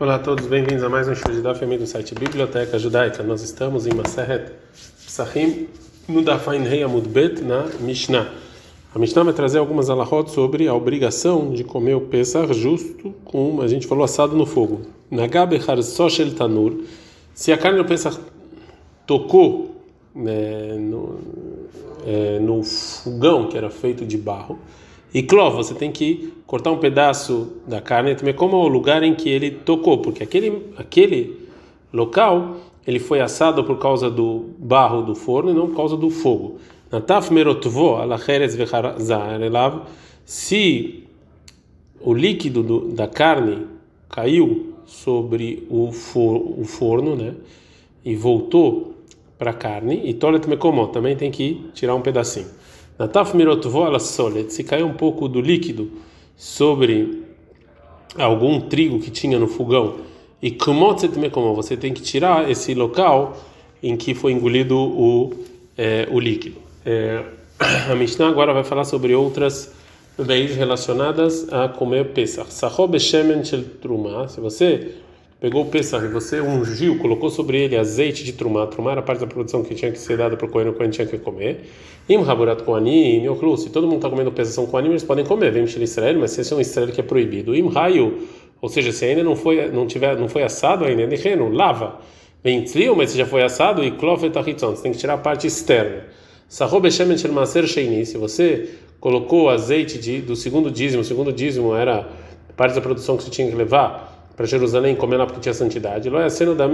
Olá a todos, bem-vindos a mais um show de Daf do site Biblioteca Judaica. Nós estamos em Maseret Psachim no Dafain Rei Amud Bet na Mishnah. A Mishnah vai trazer algumas alahot sobre a obrigação de comer o Pesach justo com, a gente falou, assado no fogo. Nagabe Harsoshel Tanur, se a carne do Pesach tocou né, no, é, no fogão que era feito de barro, e cló, você tem que cortar um pedaço da carne, também como o lugar em que ele tocou, porque aquele aquele local ele foi assado por causa do barro do forno e não por causa do fogo. Nataf merotvo se o líquido do, da carne caiu sobre o, for, o forno, né, e voltou para a carne, e tolet mekomot também tem que tirar um pedacinho. Nataf mirotvo ala solet, se caiu um pouco do líquido sobre algum trigo que tinha no fogão, e kumotzet mekomo, você tem que tirar esse local em que foi engolido o, é, o líquido. É, a Mishnah agora vai falar sobre outras leis relacionadas a comer Pesach. Sahob shemen shel truma, se você pegou o Pesach e você ungiu, colocou sobre ele azeite de trumá, trumá era parte da produção que tinha que ser dada para o coelho, o coelho tinha que comer. Im raburat koanim, yochlu, se todo mundo está comendo Pesach são koanim, eles podem comer, vem mexer Israel, mas se esse é um Israel que é proibido. Im raio, ou seja, se ainda não foi, não tiver, não foi assado ainda, é lava. Vem trio, mas se já foi assado, e klofet achitzon, você tem que tirar a parte externa. Se você colocou azeite de, do segundo dízimo, o segundo dízimo era parte da produção que você tinha que levar, para Jerusalém comer lá porque tinha santidade. Lo é da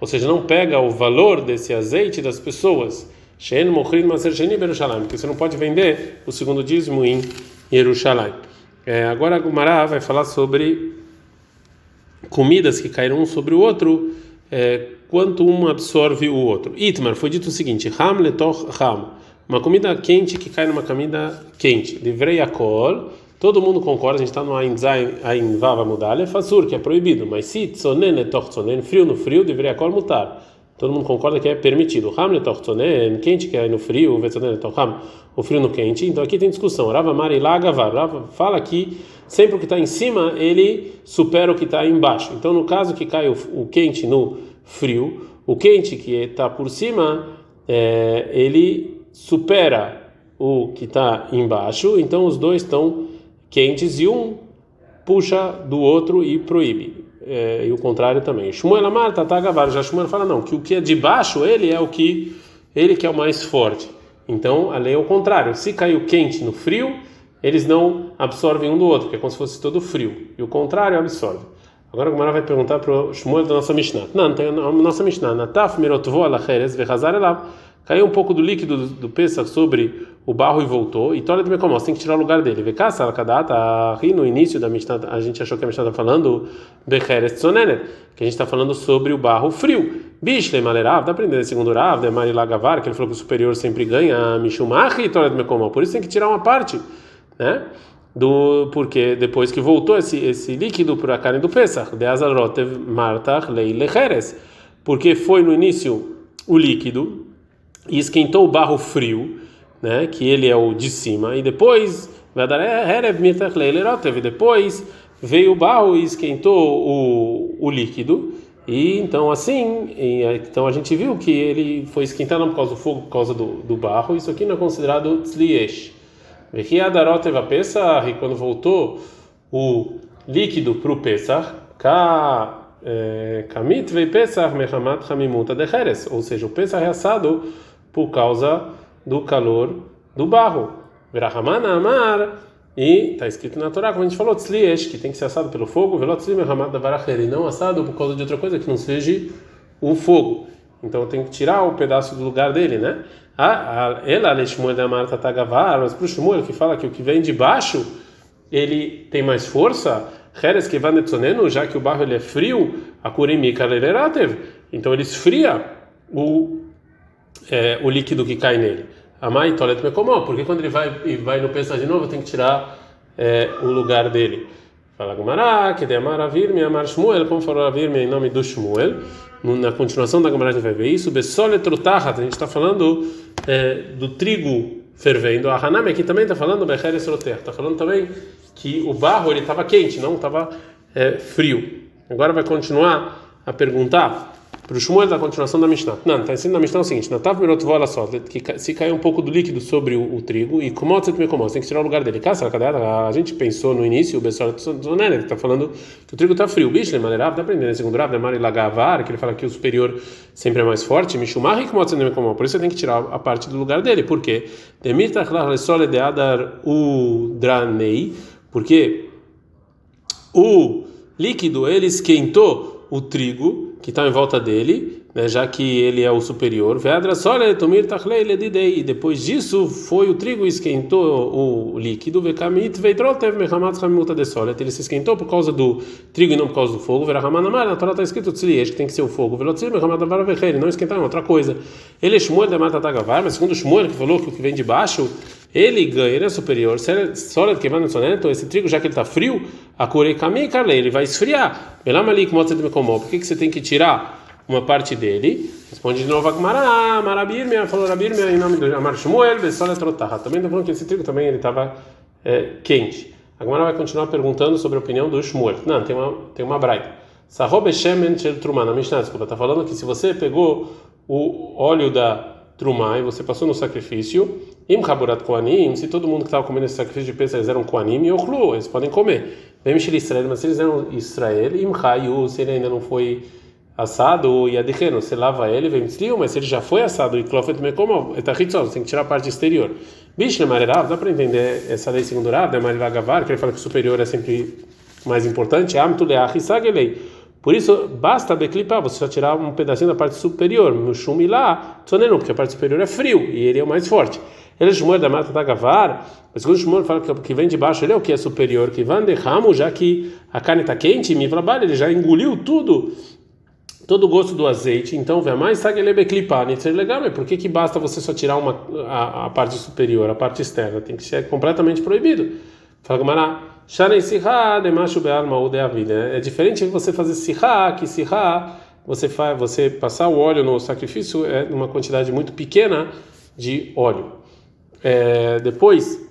ou seja, não pega o valor desse azeite das pessoas. Shen porque você não pode vender o segundo dízimo em Jerusalém. É, agora a Gumará vai falar sobre comidas que caíram um sobre o outro, é, quanto um absorve o outro. Itmar foi dito o seguinte: Ham letoch ham, uma comida quente que cai numa comida quente. Livrei a kol Todo mundo concorda, a gente está no Ain Vava Mudale, Fasur, que é proibido, mas se Tzonen Etoch Tzonen, frio no frio, deveria col mutar. Todo mundo concorda que é permitido. Ham Etoch Tzonen, quente que é no frio, Vetzonen Etoch Ham, o frio no quente. Então aqui tem discussão. Rava Mari Lagavar, Rava fala que sempre o que está em cima, ele supera o que está embaixo. Então no caso que cai o, o quente no frio, o quente que está por cima, é, ele supera o que está embaixo, então os dois estão quentes e um puxa do outro e proíbe. É, e o contrário também. Shmuel Amar, Tatagavar, já Shmuel fala não, que o que é de baixo, ele é o que ele que é o mais forte. Então, a lei é o contrário. Se caiu quente no frio, eles não absorvem um do outro, que é como se fosse todo frio. E o contrário absorve. Agora o Gumara vai perguntar para o Shmuel da nossa Mishnah. Não, tem a nossa Mishnah. Nataf mirotvo alacheres vechazar elav. Caiu um pouco do líquido do, do Pesach sobre o barro e voltou. E Tora de Mecomós, tem que tirar o lugar dele. Vê cá, Salakadata, aqui no início da Mishnah, a gente achou que a Mishnah está falando Becheres Tzonener, que a gente está falando sobre o barro frio. Bishle Malerav, dá aprender segundo Rav, de Marilagavar, que ele falou que o superior sempre ganha, Mishumach e Tora de Mecomós. Por isso tem que tirar uma parte, né? do porque depois que voltou esse esse líquido para a carne do Pesach, de Azalrotev Martach Leilecheres, porque foi no início o líquido e esquentou o barro frio, né, que ele é o de cima, e depois depois veio o barro e esquentou o, o líquido, e então assim, e, então a gente viu que ele foi esquentado por causa do fogo, por causa do, do barro, isso aqui não é considerado tzliesh. E quando voltou o líquido para o Pesach, é, Kamit vei Pesach mechamat chamimuta de ou seja, o Pesach é assado por causa do calor do barro. Verahamana amar, e está escrito na Torá, como a gente falou, tzliesh, que tem que ser assado pelo fogo, velot e não assado por causa de outra coisa que não seja o fogo. Então tem que tirar o pedaço do lugar dele, né? Ela, Leshmuel da Marta Tagavar, mas para o que fala que o que vem de baixo ele tem mais força, Heres que já que o barro ele é frio, a Kurimi então ele esfria o é, o líquido que cai nele. Amai tolet mekomó, porque quando ele vai e vai no pensar de novo, tem que tirar é, o lugar dele. Fala Gumará, que de amar me amar Shmuel, como falou me em nome do Shmuel. Na continuação da Gumará a gente vai ver isso. Besoletrutahat, a gente está falando é, do trigo fervendo. A Hanami aqui também está falando Becheres Roter, está falando também que o barro ele estava quente, não estava é frio. Agora vai continuar a perguntar para o Shmuel da continuação da Mishnah. Não, está ensinando na Mishnah o seguinte: Natav mirot vola só, que se cair um pouco do líquido sobre o, o trigo, e como você tem que tirar o lugar dele. A gente pensou no início, o Bessor Zonene, que está falando que o trigo está frio. Bicho, ele maneirava, está aprendendo. Segundo Rav, Demar Lagavar, que ele fala que o superior sempre é mais forte. Mishumar e como você como Por isso você tem que tirar a parte do lugar dele. Por quê? Demir tachlach lesole de adar udranei, porque o líquido ele esquentou o trigo que estão em volta dele, né, já que ele é o superior. E depois disso foi o trigo esquentou o líquido. Ele se esquentou por causa do trigo e não por causa do fogo. Na Torá está escrito que tem que ser o fogo. Não esquentar é outra coisa. Ele é Shmuel da Mata Tagavar, mas segundo Shmuel que falou que o que vem de baixo ele ganha, ele é superior. Só que vai no esse trigo, já que ele está frio, a curei ele vai esfriar. Por que, que você tem que tirar uma parte dele? Responde de novo a Gmará, Marabirmia, falou Rabirmia em nome do Amar Shmuel, Bessola Trotarra. Também está falando que esse trigo também ele estava é, quente. A Gmará vai continuar perguntando sobre a opinião do Shmuel. Não, tem uma, tem uma braita. Sahobe Shemen Shel Trumah, na Mishnah, desculpa, está falando que se você pegou o óleo da Trumah e você passou no sacrifício, Im Haburat Koanim, se todo mundo que estava comendo esse sacrifício de eles eram Koanim, Yochlu, eles podem comer. Vem Israel, mas se eles eram Israel, Im Hayu, se ele ainda não foi assado, e Adikeno, você lava ele, vem Tzliu, mas ele já foi assado, e Klofet Mekomo, Etahitzol, você tem que tirar a parte exterior. Bicho, Marerav, dá para entender essa lei segundo Rav, da Mariva Gavar, que ele fala que o superior é sempre mais importante, Amtu Leach Isagelei. Por isso, basta beclipar, você só tirar um pedacinho da parte superior, no chum lá, porque a parte superior é frio e ele é o mais forte. Ele é da mata Tagavar, mas quando o Shmuel fala que vem de baixo, ele é o que é superior, que van derramo, já que a carne está quente, me trabalha, ele já engoliu tudo, todo o gosto do azeite, então vem mais ele é legal, mas por que que basta você só tirar uma a, a, parte superior, a parte externa, tem que ser completamente proibido. Fala Gamara, Shanei Sihá de macho be'alma ou. É diferente você fazer Sihá, que Sihá você faz, você passar o óleo no sacrifício é uma quantidade muito pequena de óleo. É, depois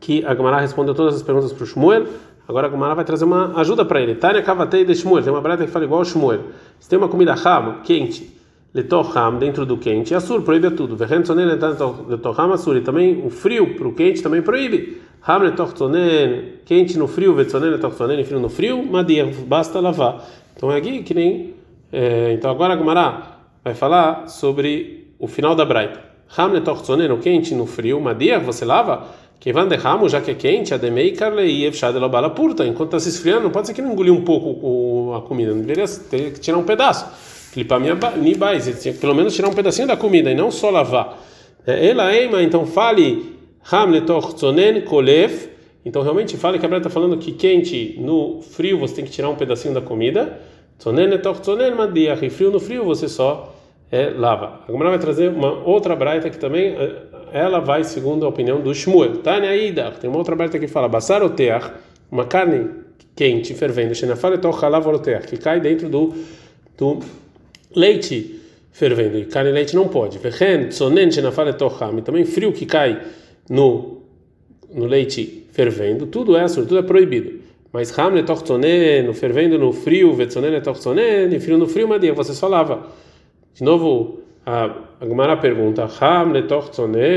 que a Gamara respondeu todas as perguntas para o Shmuel, agora a Gamara vai trazer uma ajuda para ele. Tânia Kavatei de Shmuel, tem uma breta que fala igual ao Shmuel. Se tem uma comida ham, quente, letoham, dentro do quente, assur, proíbe tudo. Verrentonen letoham, assur, e também o frio para o quente também proíbe. Ham letohtonen, quente no frio, vetsonen letohtonen, frio no frio, madia, basta lavar. Então é aqui que nem. É, então agora a Gamara vai falar sobre o final da Braita. Hamle torzonen, no quente, no frio, madia, você lava? Que van de ramo, já que é quente, ademei karlei evshad bala purta. Enquanto está se esfriando, não pode ser que não engoliu um pouco a comida, não deveria ter que tirar um pedaço. Clipar minha nibais, pelo menos tirar um pedacinho da comida e não só lavar. Ela ema, então fale hamle torzonen kolef. Então realmente fale que a Bíblia está falando que quente no frio você tem que tirar um pedacinho da comida. Tzonen torzonen madia, frio no frio você só é lava. A Gemara vai trazer uma outra braita que também ela vai segundo a opinião do Shmuel. Tânia Ida, tem uma outra braita que fala basar oteach, uma carne quente fervendo, que cai dentro do, do leite fervendo. E carne e leite não pode. Também frio que cai no no leite fervendo, tudo é tudo é proibido. Mas hamle no fervendo no frio, vetzonen torzonen, frio no frio, madia, você só lava. De novo, a, a Gemara pergunta: Ham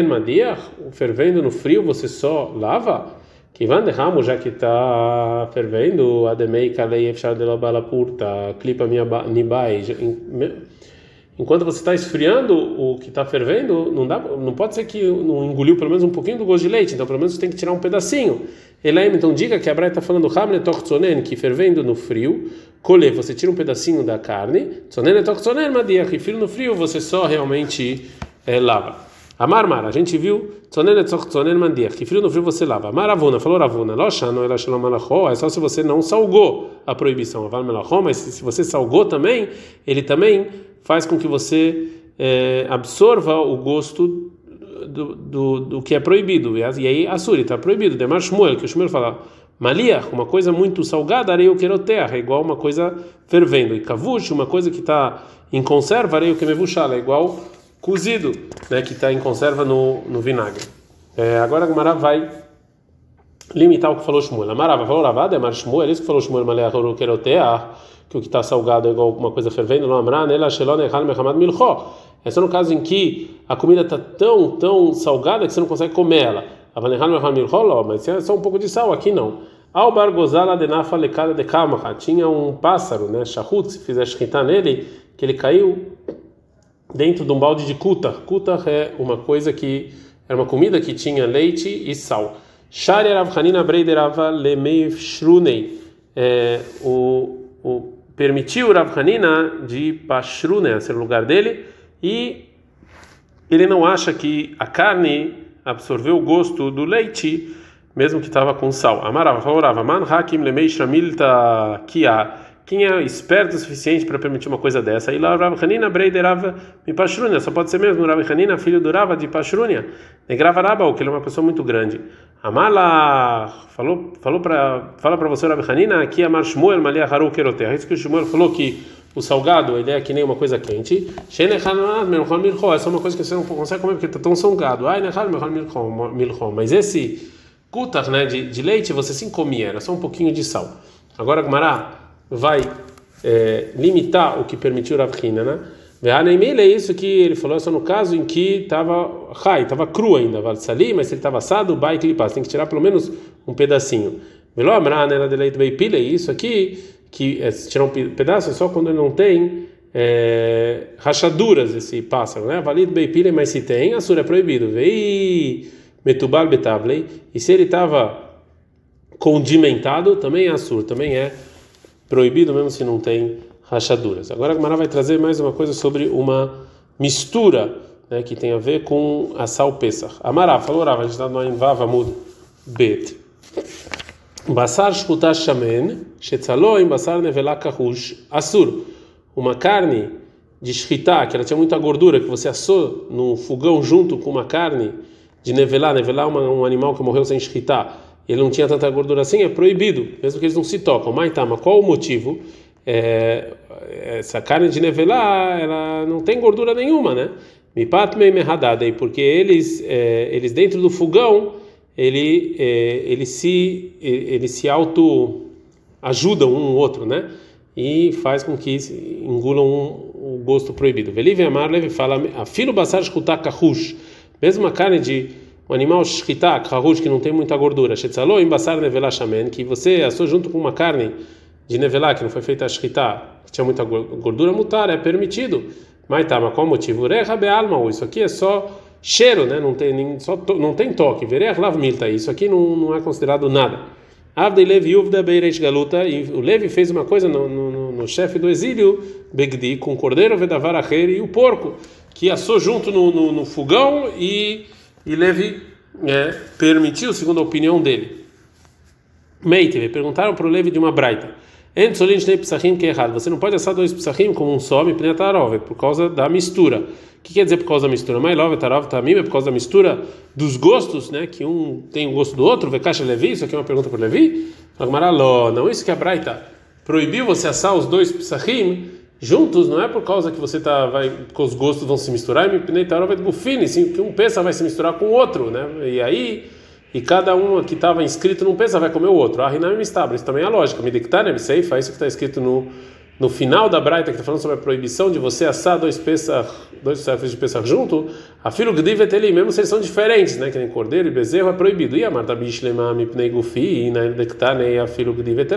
madiach? Fervendo no frio você só lava? Que de ramo já que está fervendo, ademei kalei efshar de la purta, clipa minha nibai. Enquanto você está esfriando o que está fervendo, não dá, não pode ser que não engoliu pelo menos um pouquinho do gosto de leite. Então pelo menos tem que tirar um pedacinho. Elaim, então diga que a Braita está falando tortzonen, que fervendo no frio, colhe, você tira um pedacinho da carne, tzonen tortzonen madia, que frio no frio você só realmente é, lava. A marmar, a gente viu tzonen tortzonen madia, que frio no frio você lava. Maravuna, falou Ravuna, loshano ela é só se você não salgou a proibição, mas se você salgou também, ele também faz com que você é, absorva o gosto do, do, do, que é proibido. E aí, Assuri está proibido. Demar Shmuel, que o Shmuel fala, Malia, uma coisa muito salgada, areia que terra, é igual uma coisa fervendo. E Kavush, uma coisa que está em conserva, areia que mevuchala, é igual cozido, né, que está em conserva no, no vinagre. É, agora a Gumara vai limitar o que falou Shmuel. Amarava, falou Ravada, mas Shmuel, isso que falou Shmuel, Maleachuru Keroteah, que o que está salgado é igual alguma coisa fervendo, não amra, nela Shelon Echal Mehamad Milcho. É só no caso em que a comida está tão, tão salgada que você não consegue comer ela. Mas é só um pouco de sal, aqui não. Ao Bargozala de de Kamaha, tinha um pássaro, né, Shahut, se fizer shkita nele, que ele caiu dentro de um balde de kuta. Kuta é uma coisa que era uma comida que tinha leite e sal. Shari Rav Hanina Breiderava Lemei Shrunei. É, o, permitiu Rav Hanina de Pashrunei, ser o lugar dele, e ele não acha que a carne absorveu o gosto do leite, mesmo que estava com sal. Amarava, favorava, man hakim lemei shramilta kia quem é esperto o suficiente para permitir uma coisa dessa? E lá Rav Hanina Breiderava mi Pashrunia, só pode ser mesmo Rav Hanina, filho do Rava de Pashrunia. Negrava Rabal, que ele é uma pessoa muito grande. Amala falou falou para fala para você Rav Hanina que Amar Shmuel Malia Haru Kerote. É isso que o Shmuel falou que o salgado, ele é que nem uma coisa quente. É só uma coisa que você não consegue comer porque está tão salgado. Mas esse kutar, né, de, de leite, você sim comia, era só um pouquinho de sal. Agora, Gumará, vai é, limitar o que permitiu Rav Hina, né? é isso que ele falou, só no caso em que estava rai, estava cru ainda, mas se ele estava assado, vai clipar, tem que tirar pelo menos um pedacinho. Amrar, né, de leite beipile, isso aqui, que é, tirar um pedaço é só quando ele não tem é, rachaduras, esse pássaro, né? Valido beipile, mas se tem, assur é proibido. Vei metubal betablei, e se ele estava condimentado, também é assur, também é proibido mesmo se não tem rachaduras. Agora a Gemara vai trazer mais uma coisa sobre uma mistura né, que tem a ver com a sal Pesach. Amará, falou a gente está no Ainvav Amud Bet. Basar shkutash shamen, shetzalo em basar nevelá kahush, asur. Uma carne de shkita, que ela tinha muita gordura, que você assou no fogão junto com uma carne de nevelá, nevelá é um animal que morreu sem shkita, ele não tinha tanta gordura assim, é proibido, mesmo que eles não se tocam. Mas tá, qual o motivo? É, essa carne de nevelá, ela não tem gordura nenhuma, né? Mipat mei e porque eles, é, eles dentro do fogão, ele, é, ele se, ele se auto ajudam um no outro, né? E faz com que engulam um, o gosto proibido. Velive Amar Levi fala, afilo basar shkutak mesmo a carne de um animal shkita, kahush, que não tem muita gordura, shetzalo em basar nevelá shamen, que você assou junto com uma carne de nevelá, que não foi feita shkita, que tinha muita gordura, mutar, é permitido. Mas tá, mas qual motivo? Reha be'alma, isso aqui é só cheiro, né? Não tem, nem, só to, não tem toque. Vereh lav milta, isso aqui não, não é considerado nada. Avdei Levi Uvda Beireish Galuta, e o Levi fez uma coisa no, no, no chefe do exílio, Begdi, com o cordeiro, Vedavar e o porco, que assou junto no, no, no fogão e e Levi é, permitiu, segundo a opinião dele. Meiteve, perguntaram para o Levi de uma braita. É. Você não pode assar dois psachim como um só, por causa da mistura. O que quer dizer por causa da mistura? Mailove, tarov, tamim, é por causa da mistura dos gostos, né? Que um tem o gosto do outro. Vekasha Levi, isso aqui é uma pergunta para Levi? Não, isso que a Braita proibiu você assar os dois psachim juntos não é por causa que você tá vai que os gostos vão se misturar e me sim que um pensa vai se misturar com o outro né e aí e cada um que estava inscrito não pensa vai comer o outro. Ah não estável isso também é me dictar né? Sei faz isso que está escrito no no final da Braita que está falando sobre a proibição de você assar dois pesach, dois servos de pesach junto, a filo gdivet mesmo se eles são diferentes, né, que nem cordeiro e bezerro é proibido. E a marta bishlema mipnei gufi e na dektane a filo gdivet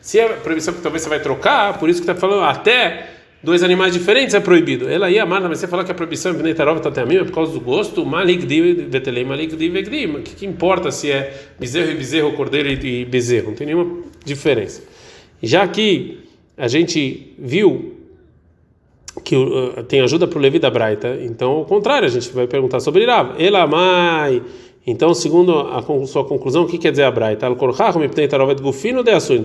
Se é proibição que talvez você vai trocar, por isso que está falando até dois animais diferentes é proibido. Ela ia amar, mas você falou que a proibição Tarov tá mim é por causa do gosto, malik di vetelei, malik di vegdi. O que, que importa se é bezerro e bezerro, cordeiro e bezerro? Não tem nenhuma diferença. Já que a gente viu que uh, tem ajuda para o Levi da Braita, então ao contrário, a gente vai perguntar sobre Rav. Elamai. Então, segundo a, sua conclusão, o que quer dizer a Braita? Então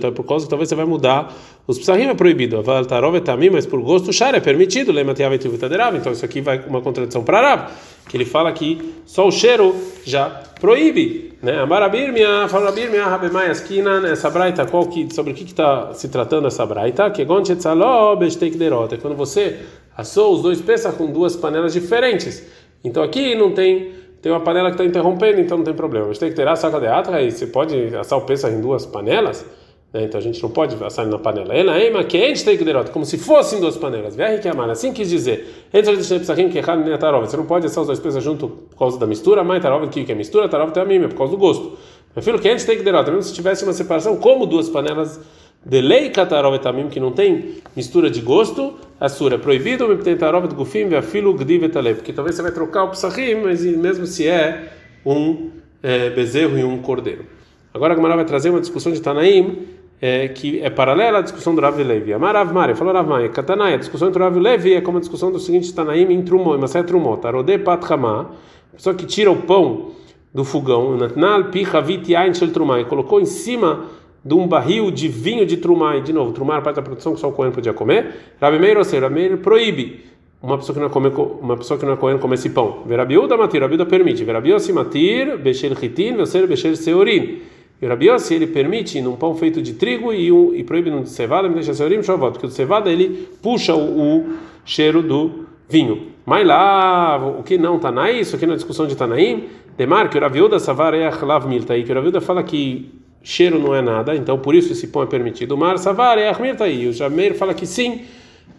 é por causa que talvez você vai mudar. Os psahim é proibido. Aval tarovet tamim, mas por gosto, shar é permitido. Então isso aqui vai uma contradição para Rav, que ele fala que só o cheiro já proíbe. Né? Amarabir minha, falabir minha, rabemai askinan, essa braita, qual que, sobre o que está se tratando essa braita? Que é quando você assou os dois peças com duas panelas diferentes. Então aqui não tem tem uma panela que está interrompendo, então não tem problema. Mas tem que ter a saca de atra, e você pode assar o peso em duas panelas, né? então a gente não pode assar na panela. Ela é que a gente tem que como se fossem duas panelas. Verre que amar, assim quis dizer. Entre os psachim que tarova. Você não pode assar os dois pesos junto por causa da mistura, mas tarova que é mistura, tarova tem a mim, é por causa do gosto. Meu filho, que a gente tem que mesmo se tivesse uma separação, como duas panelas de lei catarov etamim, que não tem mistura de gosto, a sura é proibido, me tem tarov de gufim, ve afilo gdiv etaleb, porque talvez você vai trocar o psachim, mas mesmo se é um é, bezerro e um cordeiro. Agora a Gamara vai trazer uma discussão de Tanaim, é, que é paralela à discussão do Rav Levi. Amarav Mari, falou Rav Mari, Katanai, a discussão entre o Rav Levi é como a discussão do seguinte Tanaim em Trumot, em Masé Trumot, Arode Pat a pessoa que tira o pão do fogão, Natnal Pi Havit Yain Shel Trumai, colocou em cima de um barril de vinho de trumai, de novo, trumar parte da produção que só o coelho podia comer. Rabi Meir, ou seja, Rabi proíbe uma pessoa que não é comer, uma pessoa que não é coelho comer esse pão. Verabiuda matir, Rabiuda permite. Verabiosi matir, bechel chitin, veser bechel seorin. E Rabiossi ele permite num pão feito de trigo e, um, e proíbe no de cevada, me deixa seorim, shavot, porque o de cevada ele puxa o, o cheiro do vinho. Mas lá, o que não está na isso, aqui na discussão de Tanaim, demar que o Rabiuda savar é lav milta, aí que o Rabiuda fala que cheiro não é nada, então por isso esse pão é permitido. Mar savar é armir tá aí. O Jameir fala que sim,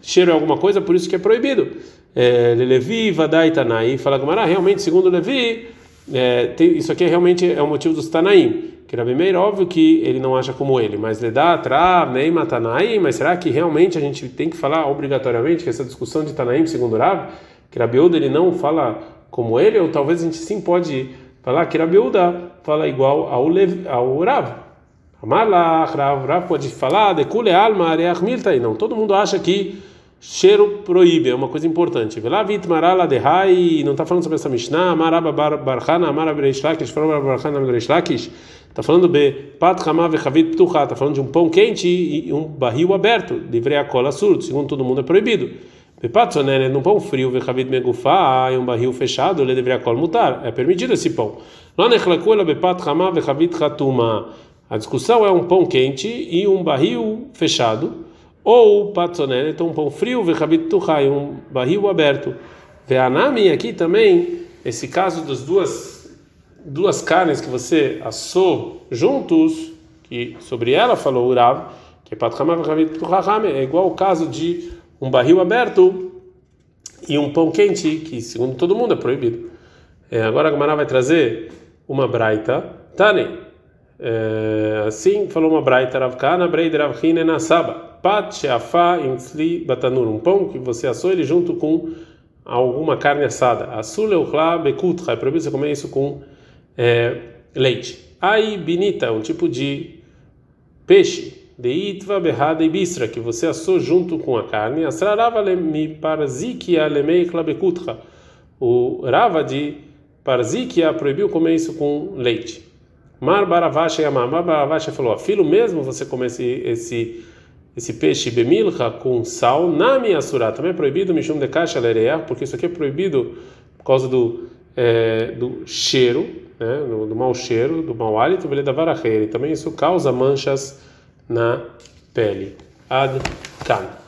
cheiro é alguma coisa, por isso que é proibido. É, Levi, Vadai, Tanai, fala Gamara, realmente, segundo Levi, é, tem, isso aqui realmente é o motivo dos Tanaim. Que Rabi Meir, óbvio que ele não acha como ele, mas Ledá, Trav, Neima, Tanaim, mas será que realmente a gente tem que falar obrigatoriamente que essa discussão de Tanaim, segundo Rav, que Rabi Uda, ele não fala como ele, ou talvez a gente sim pode falar que Rabi Uda fala igual ao, Lev, ao Rav. Amalach, Rav, Rav pode falar, de kule alma areach miltai. Não, todo mundo acha que cheiro proíbe, é uma coisa importante. Velavit marala de hai, não está falando sobre essa Mishnah, maraba barchana, amara bereishlakish, falou barchana bereishlakish. Está falando be pat hama vechavit ptucha, está falando de um pão quente e um barril aberto, livrei a cola surdo, segundo todo mundo é proibido. Bepatzonene, num pão frio, vechavit megufá, e um barril fechado, ele deveria cola mutar, é permitido esse pão. A discussão é um pão quente e um barril fechado, ou patzonene, então um pão frio, vechavit tuhai, um barril aberto. Veanami aqui também, esse caso das duas duas carnes que você assou juntos, que sobre ela falou o Rav, que é é igual o caso de um barril aberto e um pão quente, que segundo todo mundo é proibido. É, agora a Gamara vai trazer uma braita, Tane. É, assim falou uma braita, Ravkana, Breid Ravhine Nasaba, Pat Sheafá Insli Batanur, um pão que você assou ele junto com alguma carne assada. Asule Uchla Bekutra, é proibido você comer isso com é, leite. Aí, binita, um tipo de peixe. De itva berrada e bistra, que você assou junto com a carne. Asrarava lemi parzikia lemei klabekutra. O rava de Parzikia proibiu comer isso com leite. Mar Baravacha Yamar. Mar Baravacha falou: filho mesmo você comer esse, esse, esse peixe bemilcha com sal, na minha surá. Também é proibido Mishum de Kasha Lereah, porque isso aqui é proibido por causa do, é, do cheiro, né, do, do mau cheiro, do mau hálito, e também isso causa manchas na pele. Ad Kan.